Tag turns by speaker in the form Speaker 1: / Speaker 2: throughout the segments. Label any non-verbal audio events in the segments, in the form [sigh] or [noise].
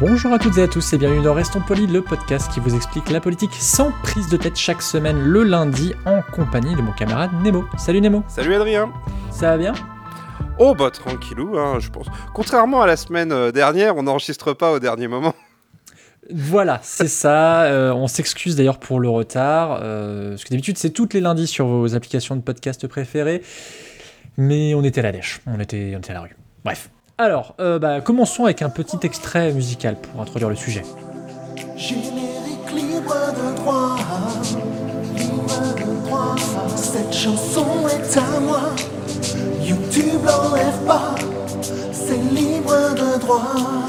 Speaker 1: Bonjour à toutes et à tous et bienvenue dans Restons Polis, le podcast qui vous explique la politique sans prise de tête chaque semaine le lundi en compagnie de mon camarade Nemo. Salut Nemo.
Speaker 2: Salut Adrien.
Speaker 1: Ça va bien?
Speaker 2: Oh bah tranquillou, hein, je pense. Contrairement à la semaine euh, dernière, on n'enregistre pas au dernier moment.
Speaker 1: Voilà, c'est ça. Euh, on s'excuse d'ailleurs pour le retard. Euh, parce que d'habitude, c'est toutes les lundis sur vos applications de podcast préférées. Mais on était à la dèche. On était, on était à la rue. Bref. Alors, euh, bah, commençons avec un petit extrait musical pour introduire le sujet.
Speaker 3: Générique libre de droit, libre de droit. Cette chanson est à moi. YouTube l'enlève pas, c'est libre de droit.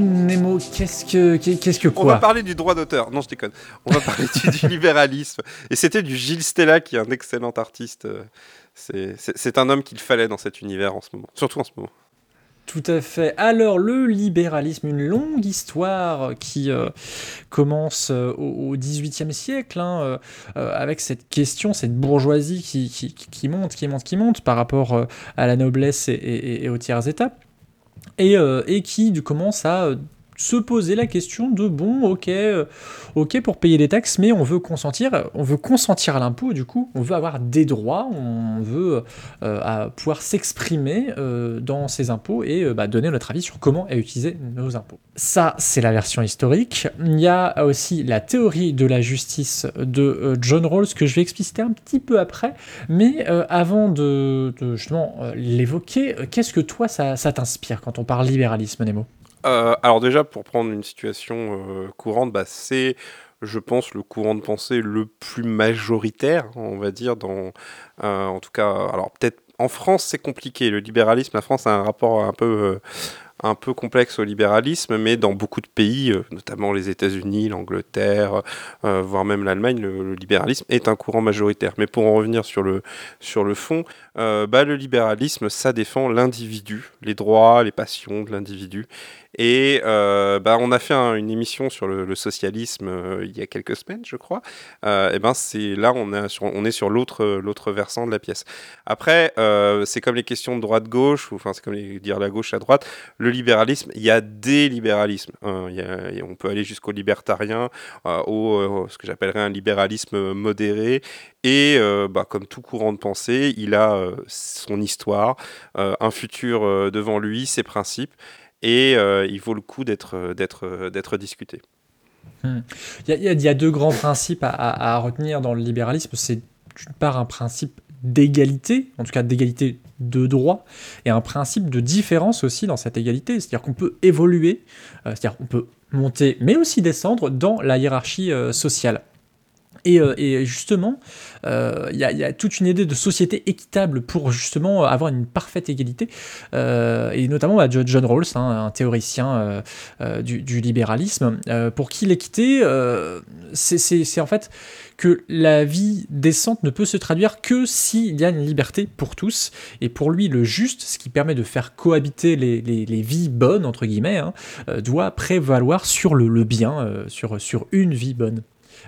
Speaker 1: Nemo, qu'est-ce que, qu'est-ce que
Speaker 2: On va parler du droit d'auteur. Non, je déconne. On va parler du, du libéralisme. Et c'était du Gilles Stella, qui est un excellent artiste. C'est un homme qu'il fallait dans cet univers en ce moment. Surtout en ce moment.
Speaker 1: Tout à fait. Alors, le libéralisme, une longue histoire qui euh, commence euh, au XVIIIe siècle, hein, euh, euh, avec cette question, cette bourgeoisie qui, qui, qui monte, qui monte, qui monte par rapport à la noblesse et, et- et aux tiers états, et, euh, et qui du- commence à euh, se poser la question de bon, ok, euh, ok pour payer les taxes, mais on veut consentir, on veut consentir à l'impôt, du coup, on veut avoir des droits, on veut euh, à pouvoir s'exprimer euh, dans ces impôts et euh, bah, donner notre avis sur comment utiliser nos impôts. Ça, c'est la version historique. Il y a aussi la théorie de la justice de euh, John Rawls que je vais expliciter un petit peu après. Mais euh, avant de, justement euh, l'évoquer, euh, qu'est-ce que toi, ça, ça t'inspire quand on parle libéralisme, Nemo?
Speaker 2: Euh, alors déjà, pour prendre une situation euh, courante, bah, c'est, je pense, le courant de pensée le plus majoritaire, on va dire, dans, euh, en tout cas, alors peut-être en France, c'est compliqué. Le libéralisme, la France a un rapport un peu, un peu complexe au libéralisme, mais dans beaucoup de pays, euh, notamment les États-Unis, l'Angleterre, euh, voire même l'Allemagne, le, libéralisme est un courant majoritaire. Mais pour en revenir sur le, sur le fond, euh, bah, le libéralisme, ça défend l'individu, les droits, les passions de l'individu. Et bah, on a fait un- une émission sur le, socialisme il y a quelques semaines, je crois. Et ben c'est là on, a sur, on est sur l'autre l'autre versant de la pièce. Après, c'est comme les questions de droite-gauche, ou enfin c'est comme dire la gauche à droite. Le libéralisme, il y a des libéralismes. hein. Y a- on peut aller jusqu'au libertarien, euh, au euh, ce que j'appellerais un libéralisme modéré. Et euh, bah, comme tout courant de pensée, il a son histoire, un futur devant lui, ses principes et il vaut le coup d'être discuté.
Speaker 1: Il y, a- deux grands principes à retenir dans le libéralisme. C'est d'une part un principe d'égalité, en tout cas d'égalité de droit, et un principe de différence aussi dans cette égalité. C'est-à-dire qu'on peut évoluer, euh, c'est-à-dire qu'on peut monter, mais aussi descendre dans la hiérarchie euh, sociale. Et, euh, et justement, euh, il il y a toute une idée de société équitable pour justement avoir une parfaite égalité. Euh, et notamment bah, John Rawls, hein, un théoricien euh, euh, du, libéralisme, euh, pour qui l'équité, euh, c'est en fait que la vie décente ne peut se traduire que s'il y a une liberté pour tous. Et pour lui, le juste, ce qui permet de faire cohabiter les, vies bonnes, entre guillemets, hein, euh, doit prévaloir sur le, bien, euh, sur une vie bonne.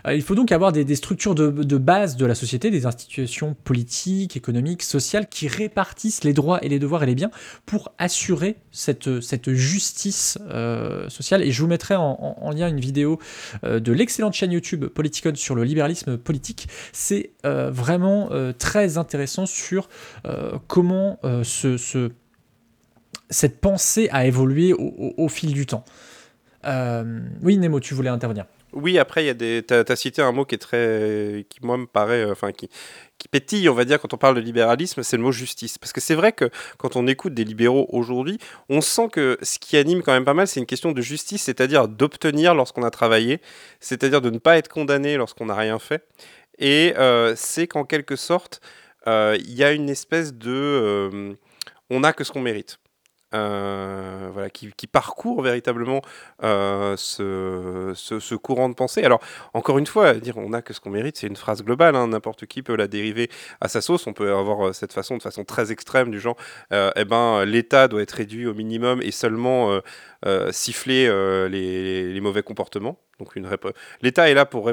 Speaker 1: Euh, Il faut donc avoir des, structures de, base de la société, des institutions politiques, économiques, sociales, qui répartissent les droits et les devoirs et les biens pour assurer cette, justice euh, sociale. Et je vous mettrai en, en- en lien une vidéo euh, de l'excellente chaîne YouTube Politicon sur le libéralisme politique. C'est vraiment très intéressant sur comment ce, ce- cette pensée a évolué au, au- fil du temps. Oui, Nemo, tu voulais intervenir.
Speaker 2: Oui, après, il as cité un mot qui est très, qui moi me paraît, euh, enfin qui, qui pétille, on va dire, quand on parle de libéralisme, c'est le mot justice. Parce que c'est vrai que quand on écoute des libéraux aujourd'hui, on sent que ce qui anime quand même pas mal, c'est une question de justice, c'est-à-dire d'obtenir lorsqu'on a travaillé, c'est-à-dire de ne pas être condamné lorsqu'on n'a rien fait. Et euh, c'est qu'en quelque sorte, euh, il y a une espèce de on n'a que ce qu'on mérite. Euh, voilà, qui, parcourt véritablement euh, ce, ce- courant de pensée. Alors, encore une fois, dire on n'a que ce qu'on mérite, c'est une phrase globale. hein, N'importe qui peut la dériver à sa sauce. On peut avoir euh, cette façon, de façon très extrême, du genre, eh ben, l'État doit être réduit au minimum et seulement siffler euh, les, mauvais comportements. Donc, une l'État est là pour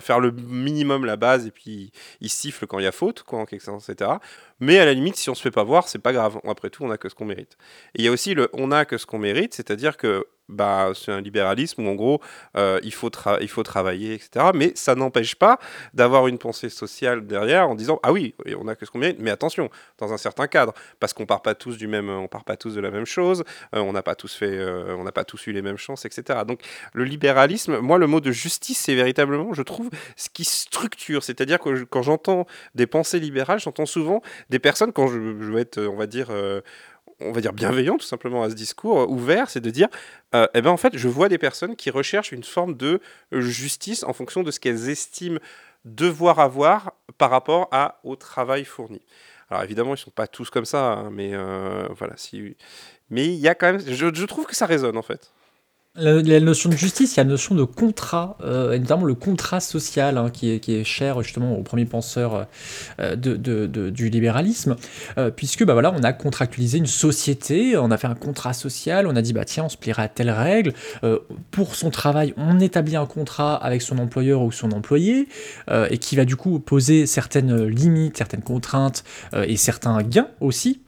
Speaker 2: faire le minimum, la base, et puis il siffle quand il y a faute, quoi, etc. Mais à la limite, si on se fait pas voir, c'est pas grave. Après tout, on a que ce qu'on mérite. Et il y a aussi le on a que ce qu'on mérite, c'est-à-dire que bah, c'est un libéralisme où en gros euh, il, faut il faut travailler, etc. Mais ça n'empêche pas d'avoir une pensée sociale derrière en disant ah oui, on a que ce qu'on mérite, mais attention, dans un certain cadre, parce qu'on part pas tous du même, on part pas tous de la même chose, euh, on n'a pas tous euh, pas tous eu les mêmes chances, etc. Donc le libéralisme, moi le mot de justice, c'est véritablement, je trouve, ce qui structure, c'est-à-dire que quand j'entends des pensées libérales, j'entends souvent des personnes quand je, je veux être, on va dire on va dire bienveillant tout simplement à ce discours euh, ouvert, c'est de dire, euh, eh ben en fait, je vois des personnes qui recherchent une forme de euh, justice en fonction de ce qu'elles estiment devoir avoir par rapport à, au travail fourni. Alors évidemment, ils sont pas tous comme ça, hein, mais voilà. Mais il y a quand même, je, je trouve que ça résonne en fait.
Speaker 1: La, notion de justice, il y a la notion de contrat, euh, notamment le contrat social, hein, qui, est, cher justement aux premiers penseurs euh, de- du libéralisme, euh, puisque bah, voilà, on a contractualisé une société, on a fait un contrat social, on a dit bah tiens, on se pliera à telle règle, euh, pour son travail, on établit un contrat avec son employeur ou son employé, euh, et qui va du coup poser certaines limites, certaines contraintes euh, et certains gains aussi.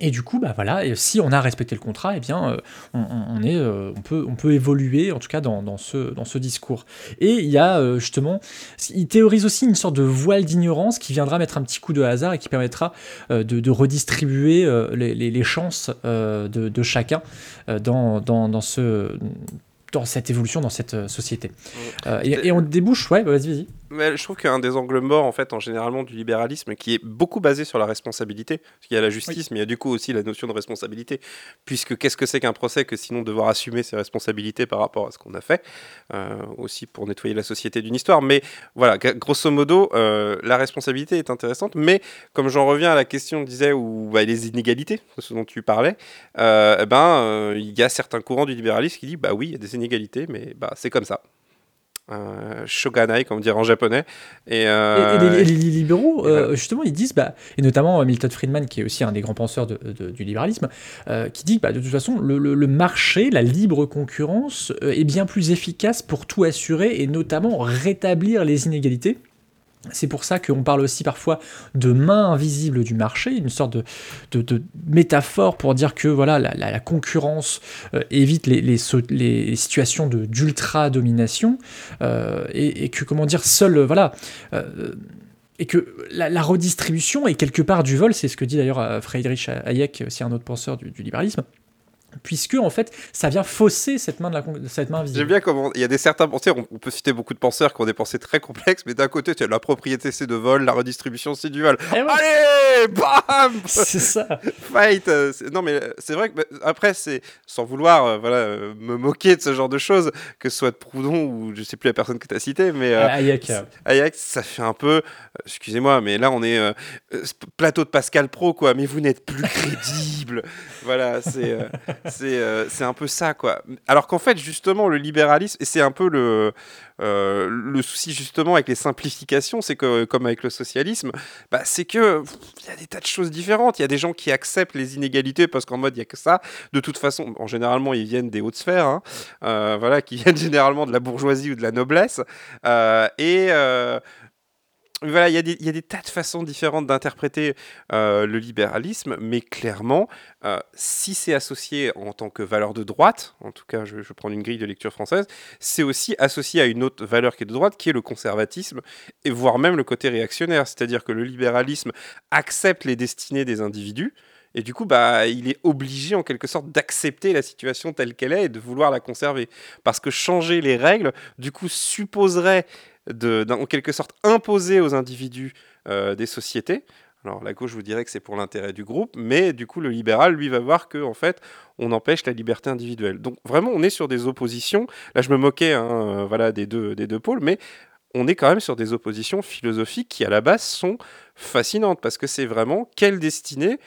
Speaker 1: Et du coup, bah voilà, et si on a respecté le contrat, eh bien, euh, on, est, euh, on, peut, on peut évoluer, en tout cas, dans, dans ce, dans ce discours. Et il y a euh, justement, il théorise aussi une sorte de voile d'ignorance qui viendra mettre un petit coup de hasard et qui permettra de, de redistribuer les, les- les chances de, de chacun dans, dans, dans ce dans cette évolution, dans cette société. Euh, et, et on débouche, ouais, vas-y, vas-y.
Speaker 2: Mais je trouve qu'un des angles morts, en fait, en généralement du libéralisme, qui est beaucoup basé sur la responsabilité, parce qu'il y a la justice, mais il y a du coup aussi la notion de responsabilité, puisque qu'est-ce que c'est qu'un procès que sinon devoir assumer ses responsabilités par rapport à ce qu'on a fait, euh, aussi pour nettoyer la société d'une histoire. Mais voilà, grosso modo, euh, la responsabilité est intéressante, mais comme j'en reviens à la question, disait, où bah, les inégalités, ce dont tu parlais, euh, eh ben, il y a certains courants du libéralisme qui disent, bah oui, il y a des inégalités, mais bah, c'est comme ça. Euh, shoganai, comme dire en japonais. Et,
Speaker 1: Et,
Speaker 2: euh,
Speaker 1: et les, et les libéraux, euh,
Speaker 2: voilà.
Speaker 1: justement, ils disent, bah, et notamment Milton Friedman, qui est aussi un des grands penseurs de- de- du libéralisme, qui dit que bah, de toute façon, le, le- le marché, la libre concurrence est bien plus efficace pour tout assurer et notamment rétablir les inégalités. C'est pour ça qu'on parle aussi parfois de main invisible du marché, une sorte de, métaphore pour dire que voilà, la, concurrence euh, évite les, situations d'ultra-domination euh, et, que, comment dire, seul, euh, voilà, et que la, redistribution est quelque part du vol, c'est ce que dit d'ailleurs Friedrich Hayek, aussi un autre penseur du libéralisme, puisque en fait, ça vient fausser cette main, de la, cette main
Speaker 2: J'aime
Speaker 1: invisible.
Speaker 2: bien comment il y a des certains penseurs, on, on peut citer beaucoup de penseurs qui ont des pensées très complexes, mais d'un côté, tu as la propriété c'est de vol, la redistribution c'est du vol.
Speaker 1: Eh ouais,
Speaker 2: Allez, bam, [laughs]
Speaker 1: c'est ça.
Speaker 2: fight. euh, Non mais euh, c'est vrai que bah, après c'est sans vouloir euh, voilà euh, me moquer de ce genre de choses, que ce soit de Proudhon ou je sais plus la personne que tu as citée, mais
Speaker 1: Hayek,
Speaker 2: Ajax, ça fait un peu, excusez-moi, mais là on est plateau de Pascal Pro, quoi. Mais vous n'êtes plus [laughs] crédible. voilà, c'est c'est euh, un peu ça, quoi. Alors qu'en fait, justement, le libéralisme, et c'est un peu le euh, le souci justement avec les simplifications, c'est que comme avec le socialisme, bah, c'est que il y a des tas de choses différentes. Il y a des gens qui acceptent les inégalités parce qu'en mode il y a que ça. De toute façon, en généralement, ils viennent des hautes sphères, hein, euh, voilà, qui [laughs] viennent généralement de la bourgeoisie ou de la noblesse. Euh, et voilà, il y, a des- tas de façons différentes d'interpréter euh, le libéralisme, mais clairement, euh, si c'est associé en tant que valeur de droite, en tout cas, je, je prends une grille de lecture française, c'est aussi associé à une autre valeur qui est de droite, qui est le conservatisme, et voire même le côté réactionnaire, c'est-à-dire que le libéralisme accepte les destinées des individus. Et du coup, bah, il est obligé en quelque sorte d'accepter la situation telle qu'elle est et de vouloir la conserver. Parce que changer les règles, du coup, supposerait de, en quelque sorte imposer aux individus euh, des sociétés. Alors la gauche vous dirait que c'est pour l'intérêt du groupe, mais du coup le libéral lui va voir que en fait on empêche la liberté individuelle. Donc vraiment on est sur des oppositions. Là je me moquais hein, euh, voilà des deux des deux pôles, mais on est quand même sur des oppositions philosophiques qui, à la base, sont fascinantes parce que c'est vraiment quelle destinée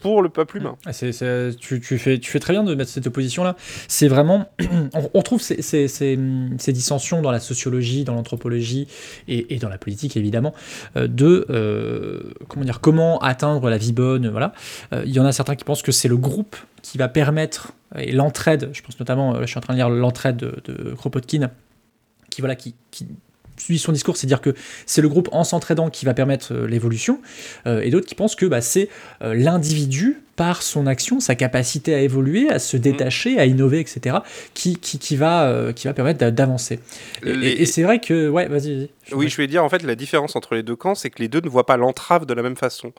Speaker 2: pour le peuple humain.
Speaker 1: Ah, tu, fais, très bien de mettre cette opposition-là. C'est vraiment. [clears throat] on, trouve ces, dissensions dans la sociologie, dans l'anthropologie et, dans la politique, évidemment, euh, de euh, comment, dire, comment atteindre la vie bonne. Voilà. Euh, Il y en a certains qui pensent que c'est le groupe qui va permettre, et l'entraide, je pense notamment, je suis en train de lire l'entraide de, Kropotkin, qui, voilà, qui suit son discours, c'est dire que c'est le groupe en s'entraidant qui va permettre euh, l'évolution, euh, et d'autres qui pensent que bah, c'est euh, l'individu par son action, sa capacité à évoluer, à se détacher, à innover, etc., qui, qui, qui va, euh, qui va permettre d'a- d'avancer. Et,
Speaker 2: Les-
Speaker 1: et- et c'est vrai que, ouais, vas-y,
Speaker 2: Oui, je vais dire en fait la différence entre les deux camps, c'est que les deux ne voient pas l'entrave de la même façon.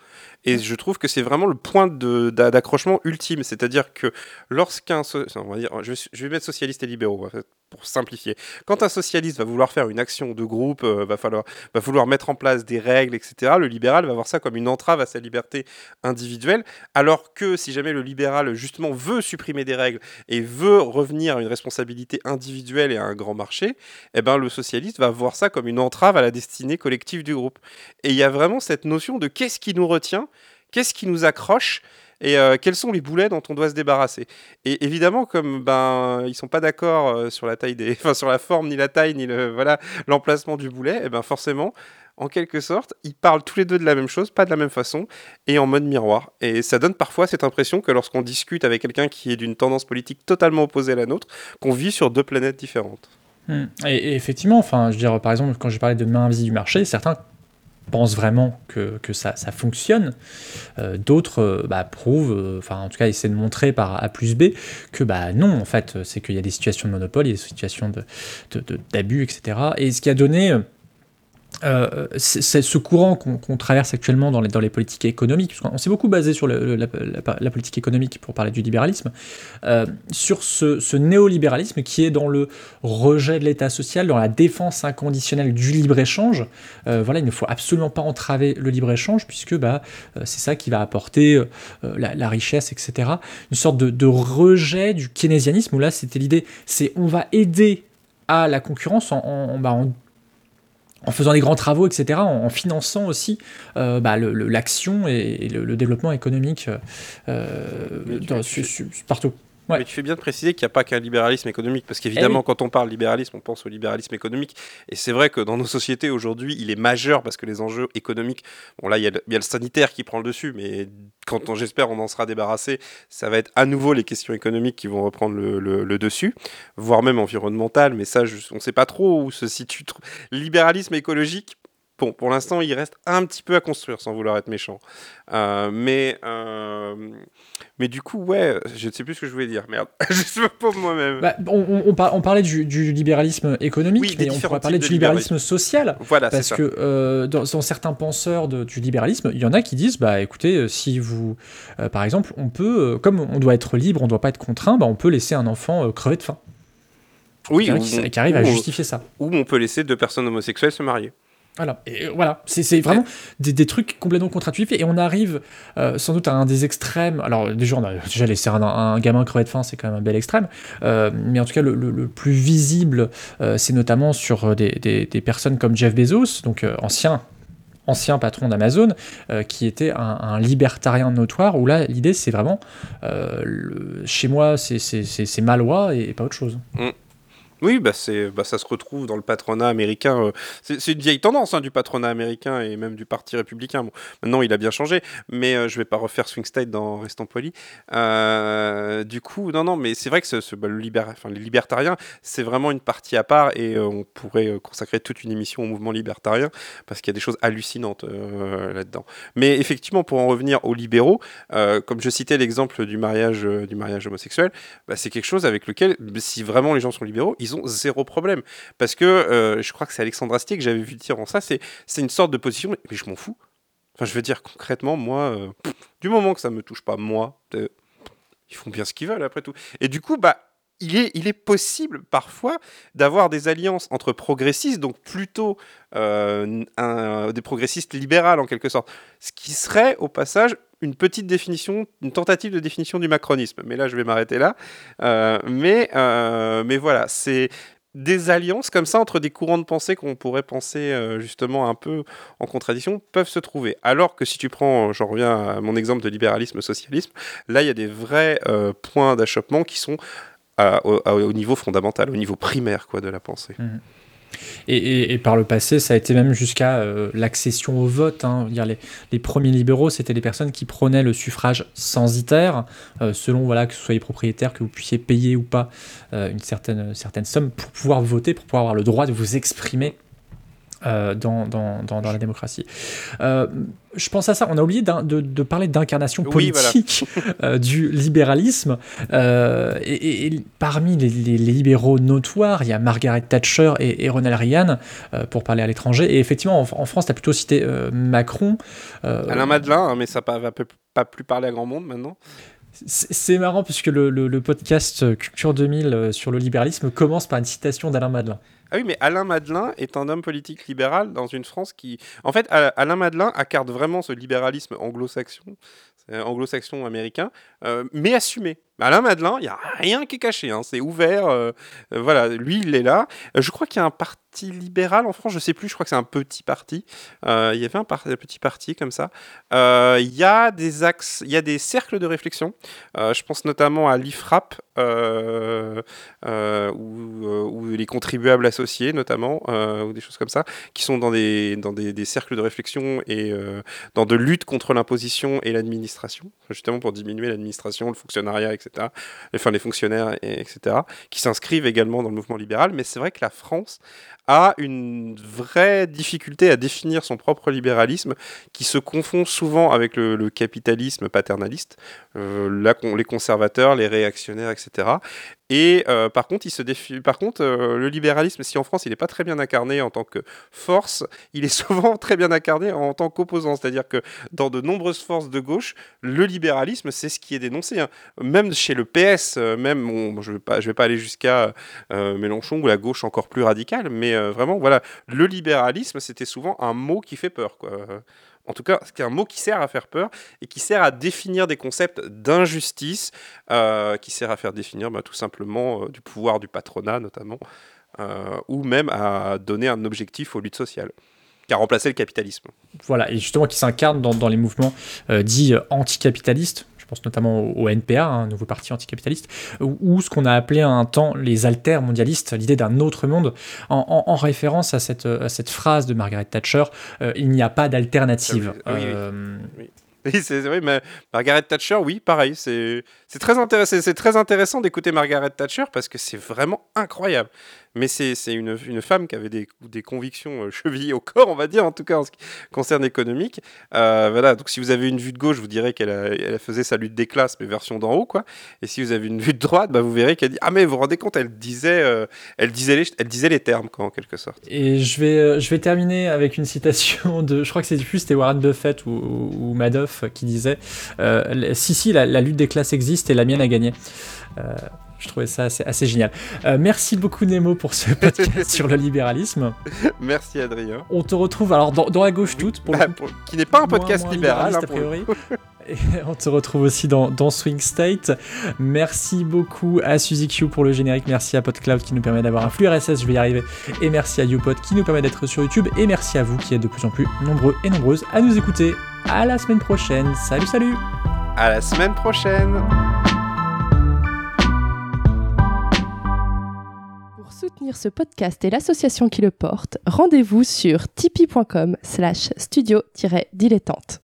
Speaker 2: Et je trouve que c'est vraiment le point d'accrochement ultime, c'est-à-dire que lorsqu'un, so- je, vais- je vais mettre socialistes et libéraux en fait, pour simplifier. Quand un socialiste va vouloir faire une action de groupe, euh, va falloir, vouloir mettre en place des règles, etc. Le libéral va voir ça comme une entrave à sa liberté individuelle, alors que si jamais le libéral justement veut supprimer des règles et veut revenir à une responsabilité individuelle et à un grand marché, eh ben, le socialiste va voir ça comme une entrave à la destinée collective du groupe. Et il y a vraiment cette notion de qu'est-ce qui nous retient, qu'est-ce qui nous accroche, et euh, quels sont les boulets dont on doit se débarrasser? Et évidemment, comme ben ils sont pas d'accord euh, sur la taille des, [laughs] enfin sur la forme ni la taille ni le voilà l'emplacement du boulet, et ben forcément. En quelque sorte, ils parlent tous les deux de la même chose, pas de la même façon, et en mode miroir. Et ça donne parfois cette impression que lorsqu'on discute avec quelqu'un qui est d'une tendance politique totalement opposée à la nôtre, qu'on vit sur deux planètes différentes.
Speaker 1: Hmm. Et, et effectivement, enfin, je veux dire, par exemple, quand j'ai parlé de main invisible du marché, certains pensent vraiment que, que ça, ça fonctionne. Euh, D'autres euh, bah, prouvent, euh, enfin en tout cas essaient de montrer par A plus B que bah non, en fait, c'est qu'il y a des situations de monopole, il y a des situations de- de- de- d'abus, etc. Et ce qui a donné... euh, c'est ce courant qu'on traverse actuellement dans les, dans les politiques économiques, parce qu'on s'est beaucoup basé sur la, politique économique pour parler du libéralisme, euh, sur ce, néolibéralisme qui est dans le rejet de l'État social, dans la défense inconditionnelle du libre-échange. Euh, voilà, il ne faut absolument pas entraver le libre-échange, puisque bah, c'est ça qui va apporter la, richesse, etc. Une sorte de, de rejet du keynésianisme, où là, c'était l'idée, c'est on va aider à la concurrence en, bah, en- en faisant des grands travaux, etc., en, en finançant aussi euh, bah, l'action et, et le, le développement économique euh, dans- su- su- partout. Ouais.
Speaker 2: Mais tu fais bien de préciser qu'il n'y a pas qu'un libéralisme économique, parce qu'évidemment,
Speaker 1: Eh oui.
Speaker 2: quand on parle libéralisme, on pense au libéralisme économique, et c'est vrai que dans nos sociétés aujourd'hui, il est majeur, parce que les enjeux économiques, bon là, il y, a le- il y a le sanitaire qui prend le dessus, mais quand on, j'espère, on en sera débarrassé, ça va être à nouveau les questions économiques qui vont reprendre le, le- le dessus, voire même environnementales, mais ça, je- on ne sait pas trop où se situe. Libéralisme écologique, Bon, pour l'instant, il reste un petit peu à construire, sans vouloir être méchant. Euh, mais, euh, mais du coup, ouais, je ne sais plus ce que je voulais dire. Merde, [laughs] je sais pas moi-même.
Speaker 1: Bah, on, on- on par- on parlait du, du libéralisme économique,
Speaker 2: Oui,
Speaker 1: mais on pourrait parler du libéralisme social.
Speaker 2: voilà,
Speaker 1: Parce
Speaker 2: ça.
Speaker 1: que euh, dans, dans certains penseurs de- du libéralisme, il y en a qui disent, bah écoutez, si vous, par exemple, on peut, comme on doit être libre, on doit pas être contraint, bah, on peut laisser un enfant crever de faim.
Speaker 2: oui,
Speaker 1: a
Speaker 2: ou-
Speaker 1: qui, qui arrivent à justifier ça.
Speaker 2: Ou on peut laisser deux personnes homosexuelles se marier.
Speaker 1: Voilà, et euh, voilà, c'est vraiment des, des trucs complètement contre-intuitifs et on arrive euh, sans doute à un des extrêmes. Alors déjà, on a déjà un, un gamin crever de faim, c'est quand même un bel extrême, Euh, mais en tout cas le, le- plus visible, c'est notamment sur des, des- personnes comme Jeff Bezos, donc ancien ancien patron d'Amazon, qui était un, libertarien notoire, où là, l'idée, c'est vraiment, chez moi, c'est- ma loi et pas autre chose.
Speaker 2: Oui, bah c'est, bah ça se retrouve dans le patronat américain. euh, c'est, une vieille tendance hein, du patronat américain et même du parti républicain. Maintenant, il a bien changé, mais euh, je vais pas refaire Swing State dans Restant Poli. Euh, du coup, non, non, mais c'est vrai que ce, bah, le libéra- enfin, les libertariens, c'est vraiment une partie à part et euh, on pourrait consacrer toute une émission au mouvement libertarien parce qu'il y a des choses hallucinantes là-dedans. Mais effectivement, pour en revenir aux libéraux, comme je citais l'exemple du mariage, du mariage homosexuel, bah, c'est quelque chose avec lequel, si vraiment les gens sont libéraux, ont zéro problème. Parce que euh, je crois que c'est Alexandre Astier que j'avais vu dire en ça, c'est, une sorte de position, mais, je m'en fous. Enfin, je veux dire, concrètement, moi, euh, du moment que ça me touche pas, moi, euh, ils font bien ce qu'ils veulent après tout. Et du coup, bah, il est, il est possible parfois d'avoir des alliances entre progressistes, donc plutôt des progressistes libérales en quelque sorte, ce qui serait au passage une petite définition, une tentative de définition du macronisme. Mais là, je vais m'arrêter là. Euh, mais, euh, mais voilà, c'est des alliances comme ça entre des courants de pensée qu'on pourrait penser euh, justement un peu en contradiction peuvent se trouver. Alors que si tu prends, j'en reviens à mon exemple de libéralisme-socialisme, là il y a des vrais points d'achoppement qui sont au, niveau fondamental, au niveau primaire quoi, de la pensée.
Speaker 1: Et, par le passé, ça a été même jusqu'à euh, l'accession au vote. hein. Les, premiers libéraux, c'était les personnes qui prônaient le suffrage censitaire, euh, selon voilà, que vous soyez propriétaire, que vous puissiez payer ou pas euh, une certaine, certaine somme pour pouvoir voter, pour pouvoir avoir le droit de vous exprimer. Euh, dans, dans, dans, dans la démocratie. Euh, je pense à ça, on a oublié de, de parler d'incarnation
Speaker 2: Oui, voilà.
Speaker 1: politique euh, du libéralisme. Euh, et, parmi les, les- les libéraux notoires, il y a Margaret Thatcher et, et Ronald Reagan, euh, pour parler à l'étranger. Et effectivement, en, en France, tu as plutôt cité Macron.
Speaker 2: Alain Madelin, hein, mais ça ne va pas plus parler à grand monde maintenant.
Speaker 1: c'est marrant puisque le, le- le podcast Culture 2000 euh, sur le libéralisme commence par une citation d'Alain Madelin.
Speaker 2: Ah oui, mais Alain Madelin est un homme politique libéral dans une France qui... En fait, Al- Alain Madelin incarne vraiment ce libéralisme anglo-saxon, c'est anglo-saxon américain, euh, mais assumé. Alain Madelin, il n'y a rien qui est caché, hein, c'est ouvert. euh, euh, voilà, lui, il est là. Euh, je crois qu'il y a un parti libéral en France, je sais plus, je crois que c'est un petit parti. Euh, il y avait un, petit parti comme ça. Euh, Il y a des axes, il y a des cercles de réflexion. Euh, je pense notamment à l'IFRAP, ou, les contribuables associés notamment, ou des choses comme ça, qui sont dans des, dans des, cercles de réflexion et dans de lutte contre l'imposition et l'administration, justement pour diminuer l'administration, le fonctionnariat, etc. Enfin, les fonctionnaires, et- etc., qui s'inscrivent également dans le mouvement libéral. Mais c'est vrai que la France a une vraie difficulté à définir son propre libéralisme qui se confond souvent avec le, capitalisme paternaliste, euh, les conservateurs, les réactionnaires, etc. Et euh, par contre, euh, le libéralisme, si en France il n'est pas très bien incarné en tant que force, il est [laughs] souvent très bien incarné en tant qu'opposant. C'est-à-dire que dans de nombreuses forces de gauche, le libéralisme, c'est ce qui est dénoncé. hein. Même chez le PS, euh, même, je ne vais, pas- aller jusqu'à Mélenchon ou la gauche encore plus radicale, mais vraiment, voilà, le libéralisme, c'était souvent un mot qui fait peur. Quoi. En tout cas, c'est un mot qui sert à faire peur et qui sert à définir des concepts d'injustice, qui sert à faire définir bah, tout simplement euh, du pouvoir du patronat notamment, euh, ou même à donner un objectif aux luttes sociales, qui a remplacé le capitalisme.
Speaker 1: Voilà, et justement qui s'incarne dans, dans les mouvements euh, dits anticapitalistes. Je pense notamment au, au NPA, un nouveau parti anticapitaliste, ou, ou ce qu'on a appelé un temps les altermondialistes, l'idée d'un autre monde, en, en- en référence à cette, à cette phrase de Margaret Thatcher euh, il n'y a pas d'alternative.
Speaker 2: Ah oui, oui, oui.
Speaker 1: Euh,
Speaker 2: Oui, c'est oui, mais Margaret Thatcher, oui, pareil. C'est c'est très intéressant. D'écouter Margaret Thatcher parce que c'est vraiment incroyable. Mais c'est une, femme qui avait des, convictions euh, chevillées au corps, on va dire, en tout cas en ce qui concerne l'économique. Euh, voilà. Donc si vous avez une vue de gauche, vous dirais qu'elle faisait sa lutte des classes, mais version d'en haut, quoi. Et si vous avez une vue de droite, bah, vous verrez qu'elle dit ah mais vous vous rendez compte, elle disait, euh, elle disait les, termes, quoi, en quelque sorte.
Speaker 1: Et je vais, euh, je vais terminer avec une citation de, je crois que c'est plus c'était Warren Buffett ou, ou- Madoff qui disait Si, si, la lutte des classes existe et la mienne a gagné. Euh, je trouvais ça assez, assez génial. Euh, merci beaucoup Nemo pour ce [laughs] podcast sur le libéralisme.
Speaker 2: Merci Adrien.
Speaker 1: On te retrouve alors dans, dans la gauche toute, pour
Speaker 2: Bah, pour- qui n'est pas un podcast
Speaker 1: moins
Speaker 2: libéral, hein,
Speaker 1: a priori. [laughs] Et on te retrouve aussi dans, dans Swing State. Merci beaucoup à Suzy Q pour le générique. Merci à PodCloud qui nous permet d'avoir un flux RSS, je vais y arriver. Et merci à YouPod qui nous permet d'être sur YouTube. Et merci à vous qui êtes de plus en plus nombreux et nombreuses à nous écouter. À la semaine prochaine. Salut, salut
Speaker 2: À la semaine prochaine.
Speaker 4: Pour soutenir ce podcast et l'association qui le porte, rendez-vous sur tipeee.com slash studio-dilettante.